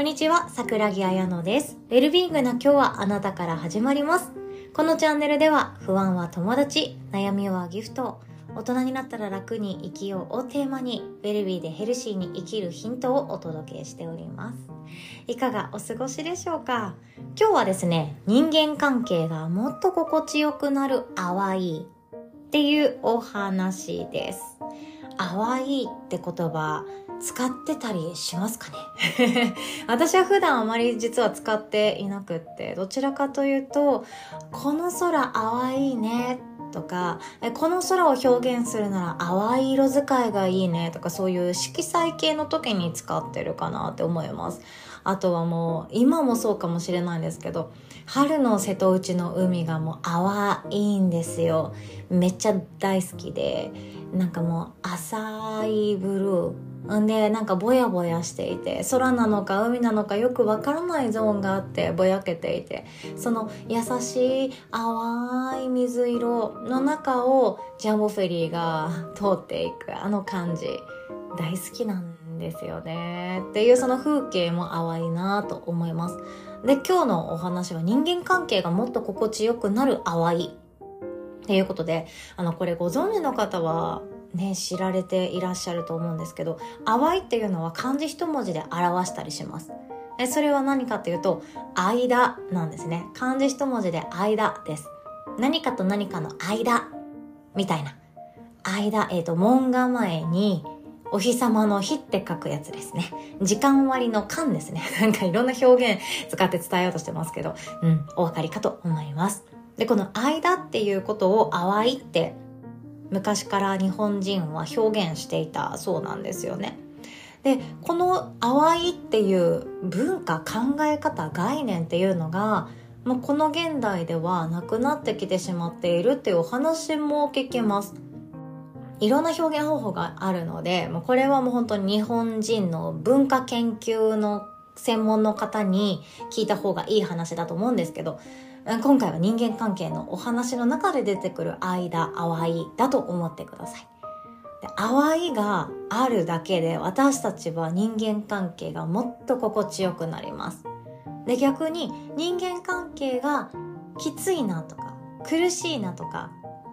こんにちは、桜木彩乃です。ウェルビーングな今日はあなたから始まります。このチャンネルでは、不安は友達、悩みはギフト、大人になったら楽に生きようをテーマに、ウェルビーでヘルシーに生きるヒントをお届けしております。いかがお過ごしでしょうか？今日はですね、人間関係がもっと心地よくなる淡いっていうお話です。淡いって言葉、使ってたりしますかね？私は普段あまり実は使っていなくってどちらかというとこの空淡いねとかこの空を表現するなら淡い色使いがいいねとかそういう色彩系の時に使ってるかなって思います。あとはもう今もそうかもしれないんですけど春の瀬戸内の海がもう淡いんですよ。めっちゃ大好きでなんかもう浅いブルー。んでなんかぼやぼやしていて空なのか海なのかよくわからないゾーンがあってぼやけていてその優しい淡い水色の中をジャンボフェリーが通っていくあの感じ。大好きなんですですよね。っていうその風景も淡いなと思います。で今日のお話は人間関係がもっと心地よくなる淡い。っていうことであのこれご存知の方はね、知られていらっしゃると思うんですけど淡いっていうのは漢字一文字で表したりします。えそれは何かっていうと間なんですね。漢字一文字で間です。何かと何かの間みたいな。間えっ、ー、と門構えにお日様の日って書くやつですね。時間割の間ですね。なんかいろんな表現使って伝えようとしてますけど、うん、お分かりかと思います。で、この間っていうことを淡いって昔から日本人は表現していたそうなんですよね。でこの淡いっていう文化考え方概念っていうのがもうこの現代ではなくなってきてしまっているっていうお話も聞きます。いろんな表現方法があるので、もうこれはもう本当に日本人の文化研究の専門の方に聞いた方がいい話だと思うんですけど、今回は人間関係のお話の中で出てくる間、淡いだと思ってください。で淡いがあるだけで私たちは人間関係がもっと心地よくなります。で逆に人間関係がきついなとか苦しいなとか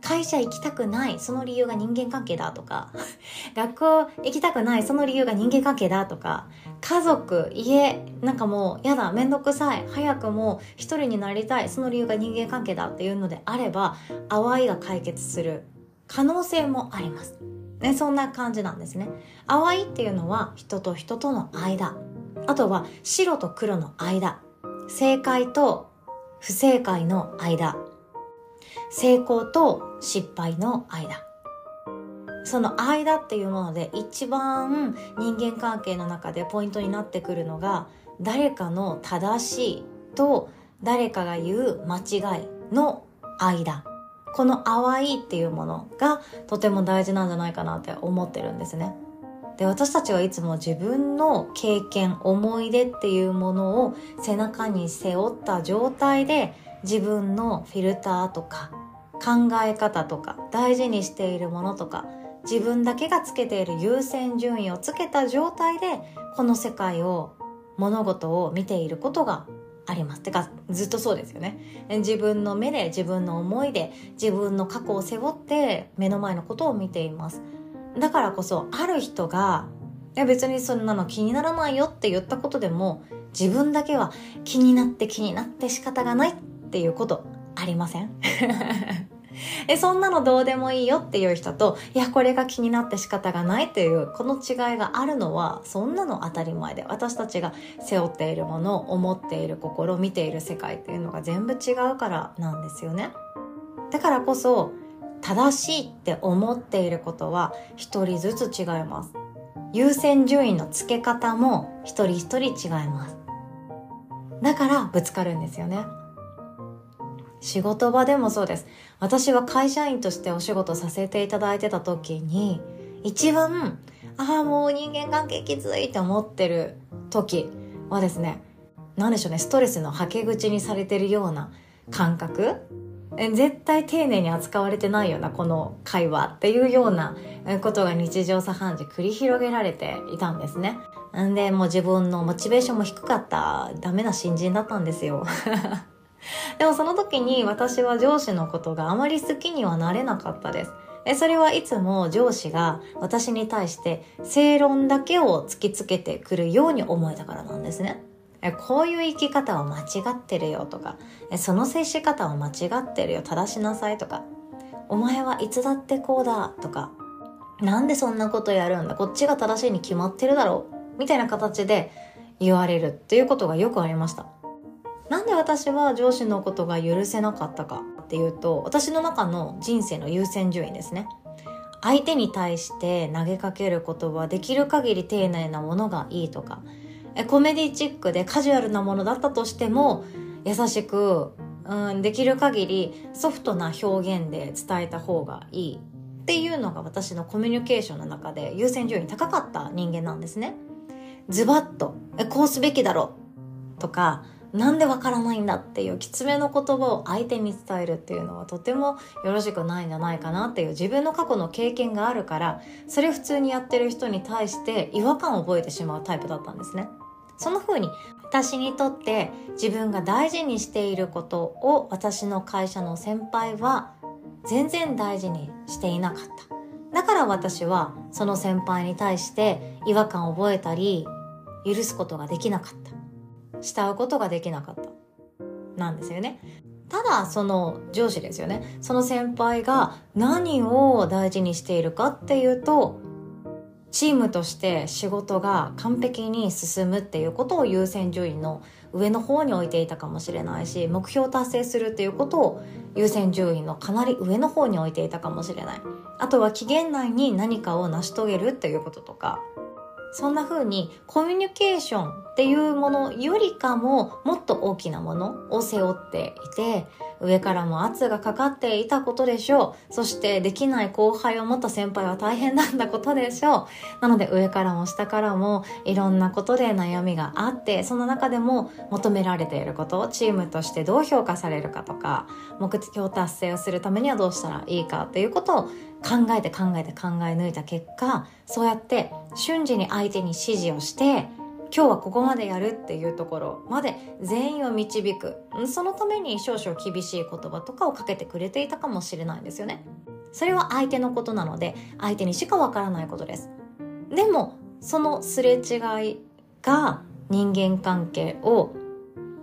会社行きたくないその理由が人間関係だとか 学校行きたくないその理由が人間関係だとか家族家なんかもうやだめんどくさい早くもう一人になりたいその理由が人間関係だっていうのであれば淡いが解決する可能性もあります、ね、そんな感じなんですね。淡いっていうのは人と人との間。あとは白と黒の間。正解と不正解の間。成功と失敗の間その間っていうもので一番人間関係の中でポイントになってくるのが誰かの正しいと誰かが言う間違いの間この淡いっていうものがとても大事なんじゃないかなって思ってるんですね。で私たちはいつも自分の経験思い出っていうものを背中に背負った状態で自分のフィルターとか考え方とか大事にしているものとか自分だけがつけている優先順位をつけた状態でこの世界を物事を見ていることがあります。てかずっとそうですよね。自分の目で自分の思いで自分の過去を背負って目の前のことを見ています。だからこそある人がいや別にそんなの気にならないよって言ったことでも自分だけは気になって気になって仕方がないっていうことありません？えそんなのどうでもいいよっていう人といやこれが気になって仕方がないっていうこの違いがあるのはそんなの当たり前で私たちが背負っているもの思っている心見ている世界っていうのが全部違うからなんですよね。だからこそ正しいって思っていることは一人ずつ違います。優先順位の付け方も一人一人違います。だからぶつかるんですよね。仕事場でもそうです。私は会社員としてお仕事させていただいてた時に、一番、ああ、もう人間関係きついって思ってる時はですね、何でしょうね、ストレスのはけ口にされてるような感覚絶対丁寧に扱われてないようなこの会話っていうようなことが日常茶飯事繰り広げられていたんですね。んで、もう自分のモチベーションも低かったダメな新人だったんですよ。でもその時に私は上司のことがあまり好きにはなれなかったです。でそれはいつも上司が私に対して正論だけを突きつけてくるように思えたからなんですね。こういう生き方は間違ってるよとか、その接し方は間違ってるよ、正しなさいとか、お前はいつだってこうだとか、なんでそんなことやるんだこっちが正しいに決まってるだろうみたいな形で言われるっていうことがよくありました。なんで私は上司のことが許せなかったかっていうと、私の中の人生の優先順位ですね。相手に対して投げかける言葉できる限り丁寧なものがいいとか、コメディチックでカジュアルなものだったとしても、優しく、うん、できる限りソフトな表現で伝えた方がいいっていうのが私のコミュニケーションの中で優先順位高かった人間なんですね。ズバッと、こうすべきだろとか、なんでわからないんだっていうきつめの言葉を相手に伝えるっていうのはとてもよろしくないんじゃないかなっていう自分の過去の経験があるからそれ普通にやってる人に対して違和感を覚えてしまうタイプだったんですね。その風に私にとって自分が大事にしていることを私の会社の先輩は全然大事にしていなかった。だから私はその先輩に対して違和感を覚えたり許すことができなかった。慕うことができなかった。なんですよね。ただ、その上司ですよね。その先輩が何を大事にしているかっていうと、チームとして仕事が完璧に進むっていうことを優先順位の上の方に置いていたかもしれないし、目標達成するっていうことを優先順位のかなり上の方に置いていたかもしれない。あとは期限内に何かを成し遂げるっていうこととか、そんな風にコミュニケーションっていうものよりかももっと大きなものを背負っていて上からも圧がかかっていたことでしょう。そしてできない後輩を持った先輩は大変なんだことでしょう。なので上からも下からもいろんなことで悩みがあってその中でも求められていることをチームとしてどう評価されるかとか目標達成をするためにはどうしたらいいかっていうことを考えて考えて考え抜いた結果そうやって瞬時に相手に指示をして今日はここまでやるっていうところまで全員を導く。そのために少々厳しい言葉とかをかけてくれていたかもしれないんですよね。それは相手のことなので相手にしかわからないことです。でもそのすれ違いが人間関係を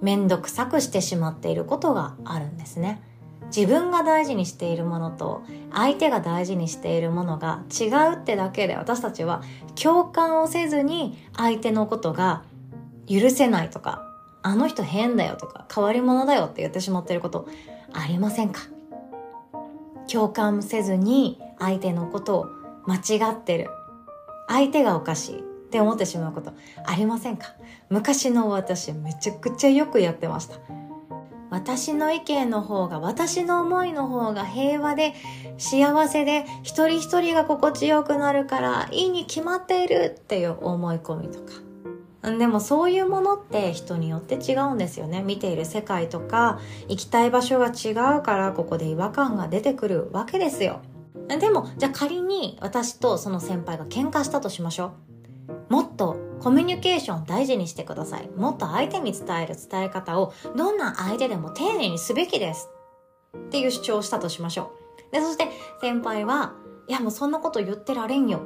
面倒くさくしてしまっていることがあるんですね。自分が大事にしているものと相手が大事にしているものが違うってだけで私たちは共感をせずに相手のことが許せないとかあの人変だよとか変わり者だよって言ってしまってることありませんか？共感せずに相手のことを間違ってる。相手がおかしいって思ってしまうことありませんか？昔の私めちゃくちゃよくやってました。私の意見の方が、私の思いの方が平和で幸せで一人一人が心地よくなるからいいに決まっているっていう思い込みとか。でもそういうものって人によって違うんですよね。見ている世界とか行きたい場所が違うからここで違和感が出てくるわけですよ。でも、じゃあ仮に私とその先輩が喧嘩したとしましょう。もっとコミュニケーション大事にしてください。もっと相手に伝える伝え方をどんな相手でも丁寧にすべきです。っていう主張をしたとしましょう。で、そして先輩は、いやもうそんなこと言ってられんよ。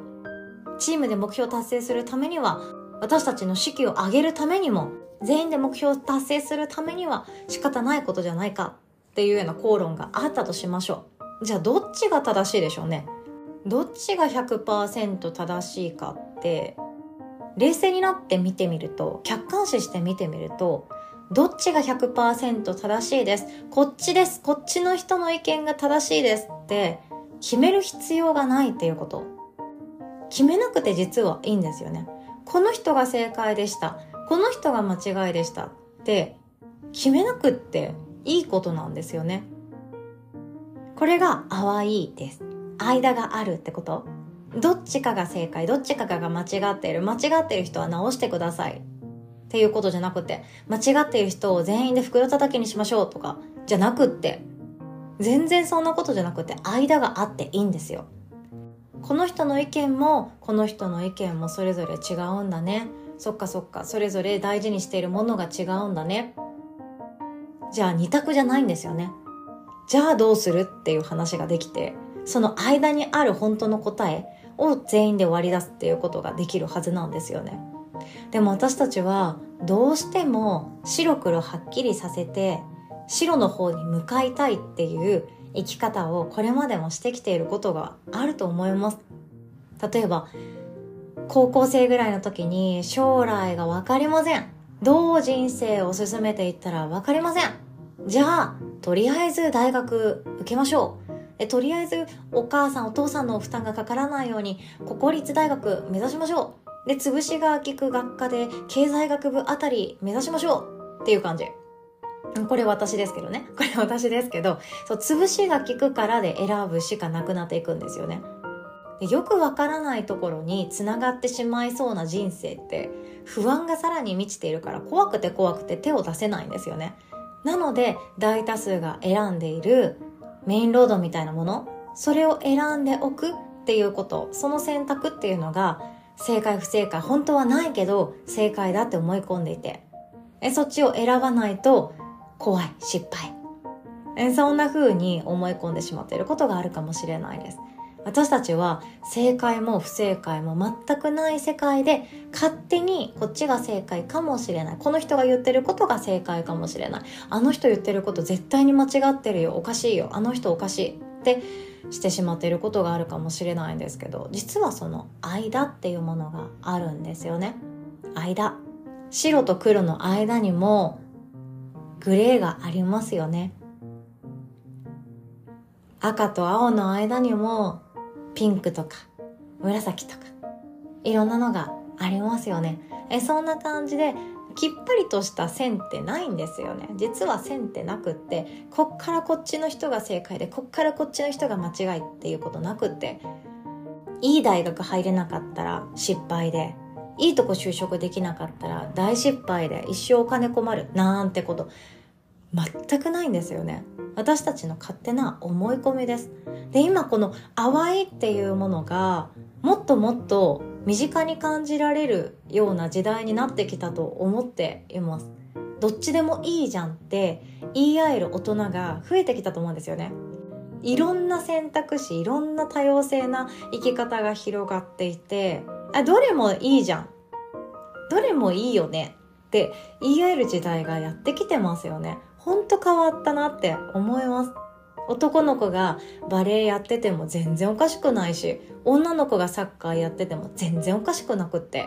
チームで目標を達成するためには、私たちの士気を上げるためにも、全員で目標を達成するためには仕方ないことじゃないかっていうような口論があったとしましょう。じゃあどっちが正しいでしょうね。どっちが100%正しいかって冷静になって見てみると客観視して見てみるとどっちが100%正しいです？こっちです。こっちの人の意見が正しいです。って決める必要がないっていうこと。決めなくて実はいいんですよね。この人が正解でした。この人が間違いでした。って決めなくっていいことなんですよね。これが淡いです。間があるってこと。どっちかが正解、どっちかが間違っている。間違っている人は直してください。っていうことじゃなくて、間違っている人を全員で袋叩きにしましょうとか、じゃなくって、全然そんなことじゃなくて、間があっていいんですよ。この人の意見も、この人の意見もそれぞれ違うんだね。そっかそっかそれぞれ大事にしているものが違うんだねじゃあ二択じゃないんですよねじゃあどうするっていう話ができてその間にある本当の答えを全員で割り出すっていうことができるはずなんですよね。でも私たちはどうしても白黒はっきりさせて白の方に向かいたいっていう生き方をこれまでもしてきていることがあると思います。例えば高校生ぐらいの時に将来が分かりません。どう人生を進めていったら分かりません。じゃあとりあえず大学受けましょう。えとりあえずお母さんお父さんの負担がかからないように国立大学目指しましょうで潰しが効く学科で経済学部あたり目指しましょうっていう感じこれ私ですけどね。これ私ですけど、そう、潰しが効くからで選ぶしかなくなっていくんですよね。よくわからないところに繋がってしまいそうな人生って不安がさらに満ちているから怖くて怖くて手を出せないんですよね。なので大多数が選んでいるメインロードみたいなもの、それを選んでおくっていうこと、その選択っていうのが正解不正解、本当はないけど正解だって思い込んでいて、えそっちを選ばないと怖い、失敗。えそんな風に思い込んでしまっていることがあるかもしれないです。私たちは正解も不正解も全くない世界で勝手にこっちが正解かもしれない。この人が言ってることが正解かもしれない。あの人言ってること絶対に間違ってるよ。おかしいよ。あの人おかしいってしてしまっていることがあるかもしれないんですけど実はその間っていうものがあるんですよね。間。白と黒の間にもグレーがありますよね。赤と青の間にもピンクとか紫とかいろんなのがありますよね。えそんな感じできっぱりとした線ってないんですよね。実は線ってなくってこっからこっちの人が正解でこっからこっちの人が間違いっていうことなくっていい大学入れなかったら失敗でいいとこ就職できなかったら大失敗で一生お金困るなんてこと。全くないんですよね。私たちの勝手な思い込みです。で今この淡いっていうものがもっともっと身近に感じられるような時代になってきたと思っています。どっちでもいいじゃんって言い合える大人が増えてきたと思うんですよね。いろんな選択肢いろんな多様性な生き方が広がっていてあどれもいいじゃん。どれもいいよねって言い合える時代がやってきてますよね。ほんと変わったなって思います。男の子がバレエやってても全然おかしくないし女の子がサッカーやってても全然おかしくなくって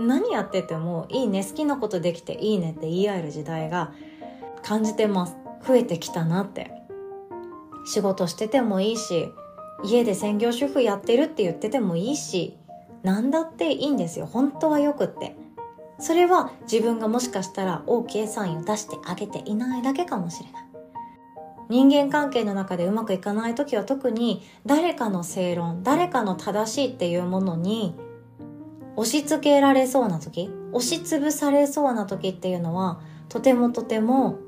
何やっててもいいね好きなことできていいねって言い合える時代が感じてます。増えてきたなって。仕事しててもいいし家で専業主婦やってるって言っててもいいし何だっていいんですよ。本当はよくって。それは自分がもしかしたら OK サインを出してあげていないだけかもしれない。人間関係の中でうまくいかない時は特に誰かの正論、誰かの正しいっていうものに押し付けられそうな時、押しつぶされそうな時っていうのはとてもとても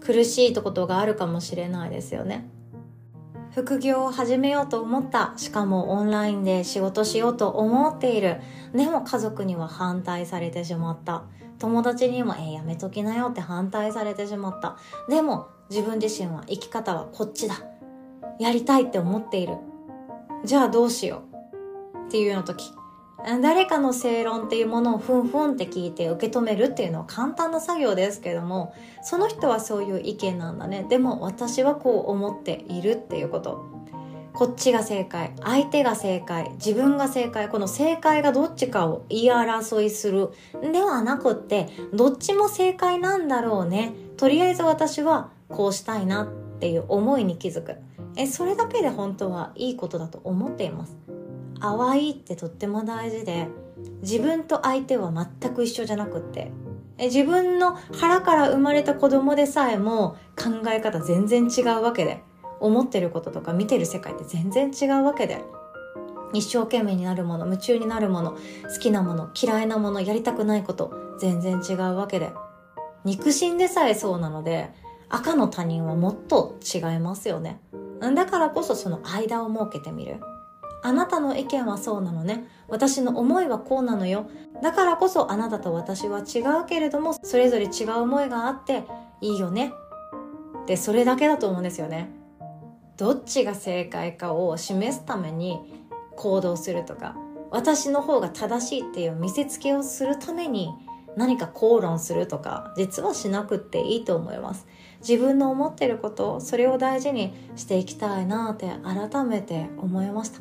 苦しいことがあるかもしれないですよね。副業を始めようと思った。しかもオンラインで仕事しようと思っている。でも家族には反対されてしまった。友達にも、えー、やめときなよって反対されてしまった。でも自分自身は生き方はこっちだ。やりたいって思っている。じゃあどうしようっていうような時。誰かの正論っていうものをふんふんって聞いて受け止めるっていうのは簡単な作業ですけどもその人はそういう意見なんだね。でも私はこう思っているっていうこと。こっちが正解相手が正解自分が正解この正解がどっちかを言い争いする。ではなくってどっちも正解なんだろうね。とりあえず私はこうしたいなっていう思いに気づく。えそれだけで本当はいいことだと思っています。淡いってとっても大事で自分と相手は全く一緒じゃなくって。自分の腹から生まれた子供でさえも考え方全然違うわけで。思ってることとか見てる世界って全然違うわけで。一生懸命になるもの夢中になるもの好きなもの嫌いなものやりたくないこと全然違うわけで。肉親でさえそうなので赤の他人はもっと違いますよね。だからこそその間を設けてみる。あなたの意見はそうなのね。私の思いはこうなのよ。だからこそあなたと私は違うけれども、それぞれ違う思いがあっていいよね。で、それだけだと思うんですよね。どっちが正解かを示すために行動するとか、私の方が正しいっていう見せつけをするために何か口論するとか、実はしなくっていいと思います。自分の思ってることそれを大事にしていきたいなって改めて思いました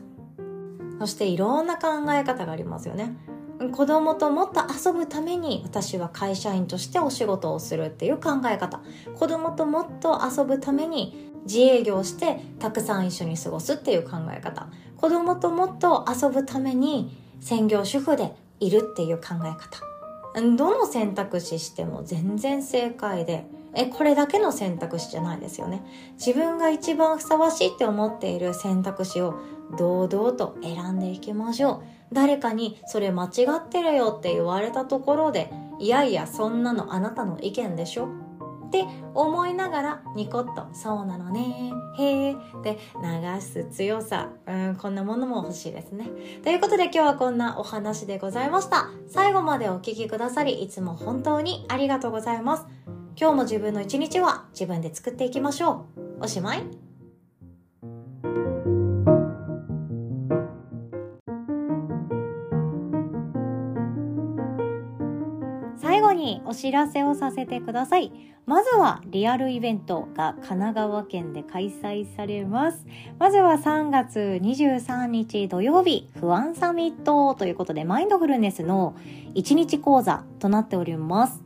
そしていろんな考え方がありますよね。子供ともっと遊ぶために私は会社員としてお仕事をするっていう考え方。子供ともっと遊ぶために自営業してたくさん一緒に過ごすっていう考え方。子供ともっと遊ぶために専業主婦でいるっていう考え方。どの選択肢しても全然正解でえこれだけの選択肢じゃないですよね。自分が一番ふさわしいって思っている選択肢を堂々と選んでいきましょう。誰かにそれ間違ってるよって言われたところでいやいやそんなのあなたの意見でしょ。って思いながらニコッと「そうなのね。へえ」って流す強さ。うんこんなものも欲しいですね。ということで今日はこんなお話でございました。最後までお聴きくださりいつも本当にありがとうございます。今日も自分の一日は自分で作っていきましょう。おしまい。にお知らせをさせてください。まずはリアルイベントが神奈川県で開催されます。まずは3月23日土曜日、不安サミットということでマインドフルネスの1日講座となっております。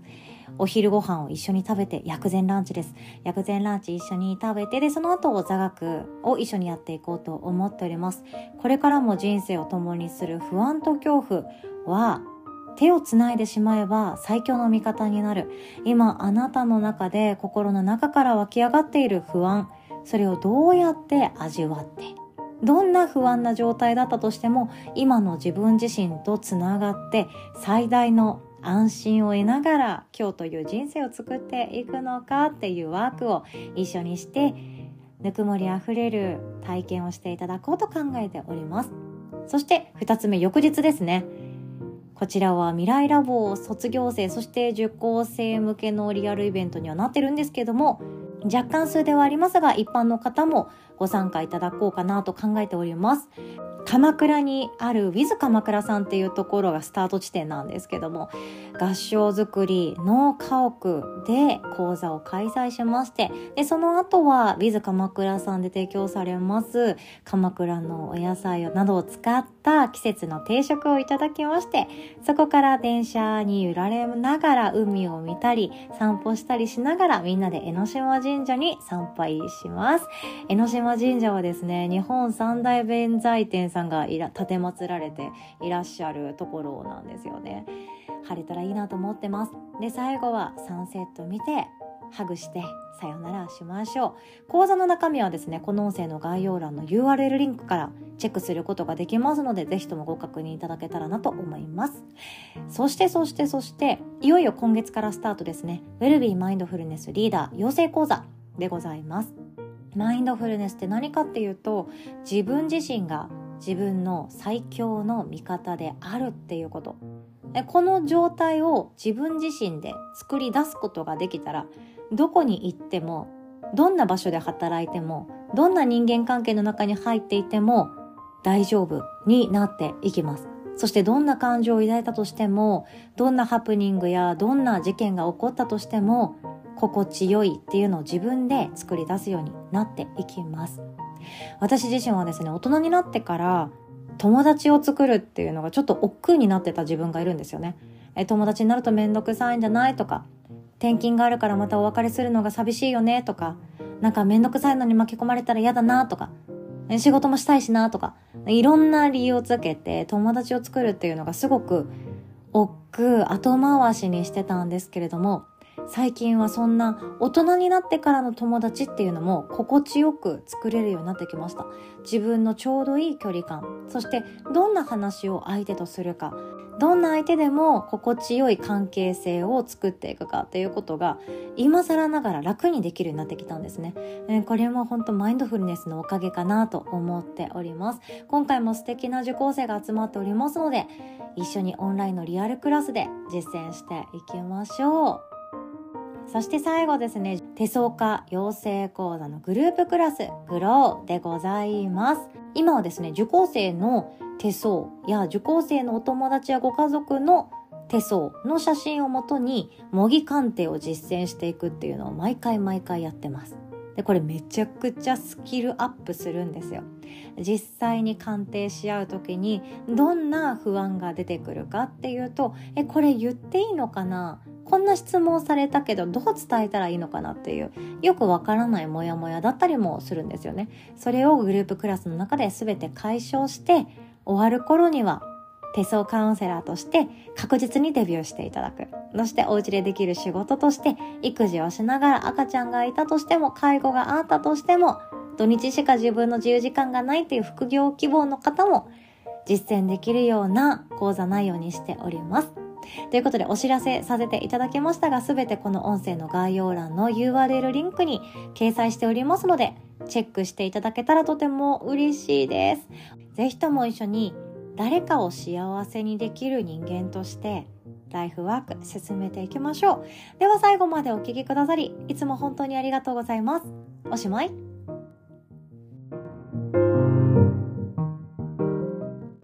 お昼ご飯を一緒に食べて、薬膳ランチです。薬膳ランチ一緒に食べて、で、その後座学を一緒にやっていこうと思っております。これからも人生を共にする不安と恐怖は、手をつないでしまえば最強の味方になる。今あなたの中で心の中から湧き上がっている不安、それをどうやって味わって、どんな不安な状態だったとしても今の自分自身とつながって最大の安心を得ながら今日という人生を作っていくのかっていうワークを一緒にしてぬくもりあふれる体験をしていただこうと考えております。そして2つ目翌日ですね。こちらは未来ラボ卒業生、そして受講生向けのリアルイベントにはなってるんですけども、若干数ではありますが、一般の方もご参加いただこうかなと考えております。鎌倉にある With 鎌倉さんっていうところがスタート地点なんですけども合掌造りの家屋で講座を開催しましてでその後は With 鎌倉さんで提供されます鎌倉のお野菜などを使った季節の定食をいただきましてそこから電車に揺られながら海を見たり散歩したりしながらみんなで江ノ島神社に参拝します。江ノ島神社はですね日本三大弁財天さんがいら立てまつられていらっしゃるところなんですよね。晴れたらいいなと思ってます。で最後はサンセット見てハグしてさよならしましょう。講座の中身はですねこの音声の概要欄の URL リンクからチェックすることができますのでぜひともご確認いただけたらなと思います。そしてそしてそしていよいよ今月からスタートですね。ウェルビーマインドフルネスリーダー養成講座でございます。マインドフルネスって何かっていうと自分自身が自分の最強の味方であるっていうこと。この状態を自分自身で作り出すことができたらどこに行ってもどんな場所で働いてもどんな人間関係の中に入っていても大丈夫になっていきます。そしてどんな感情を抱いたとしてもどんなハプニングやどんな事件が起こったとしても心地よいっていうのを自分で作り出すようになっていきます。私自身はですね大人になってから友達を作るっていうのがちょっと億劫になってた自分がいるんですよね。え友達になるとめんどくさいんじゃないとか。転勤があるからまたお別れするのが寂しいよねとか。なんかめんどくさいのに巻き込まれたら嫌だなとか。仕事もしたいしなとか。いろんな理由をつけて友達を作るっていうのがすごく億劫後回しにしてたんですけれども最近はそんな大人になってからの友達っていうのも心地よく作れるようになってきました。自分のちょうどいい距離感そしてどんな話を相手とするかどんな相手でも心地よい関係性を作っていくかっていうことが今更ながら楽にできるようになってきたんですね、え、これも本当マインドフルネスのおかげかなと思っております。今回も素敵な受講生が集まっておりますので一緒にオンラインのリアルクラスで実践していきましょう。そして最後ですね、手相家養成講座のグループクラス、グローでございます。今はですね、受講生の手相や受講生のお友達やご家族の手相の写真をもとに模擬鑑定を実践していくっていうのを毎回毎回やってます。でこれめちゃくちゃスキルアップするんですよ実際に鑑定し合う時にどんな不安が出てくるかっていうとえこれ言っていいのかなこんな質問されたけどどう伝えたらいいのかなっていうよくわからないモヤモヤだったりもするんですよねそれをグループクラスの中で全て解消して終わる頃には手相カウンセラーとして確実にデビューしていただく。そしてお家でできる仕事として育児をしながら赤ちゃんがいたとしても介護があったとしても土日しか自分の自由時間がないという副業希望の方も実践できるような講座内容にしております。ということでお知らせさせていただきましたが、すべてこの音声の概要欄の URL リンクに掲載しておりますので、チェックしていただけたらとても嬉しいです。ぜひとも一緒に誰かを幸せにできる人間としてライフワーク進めていきましょう。では最後までお聴きくださり、いつも本当にありがとうございます。おしまい。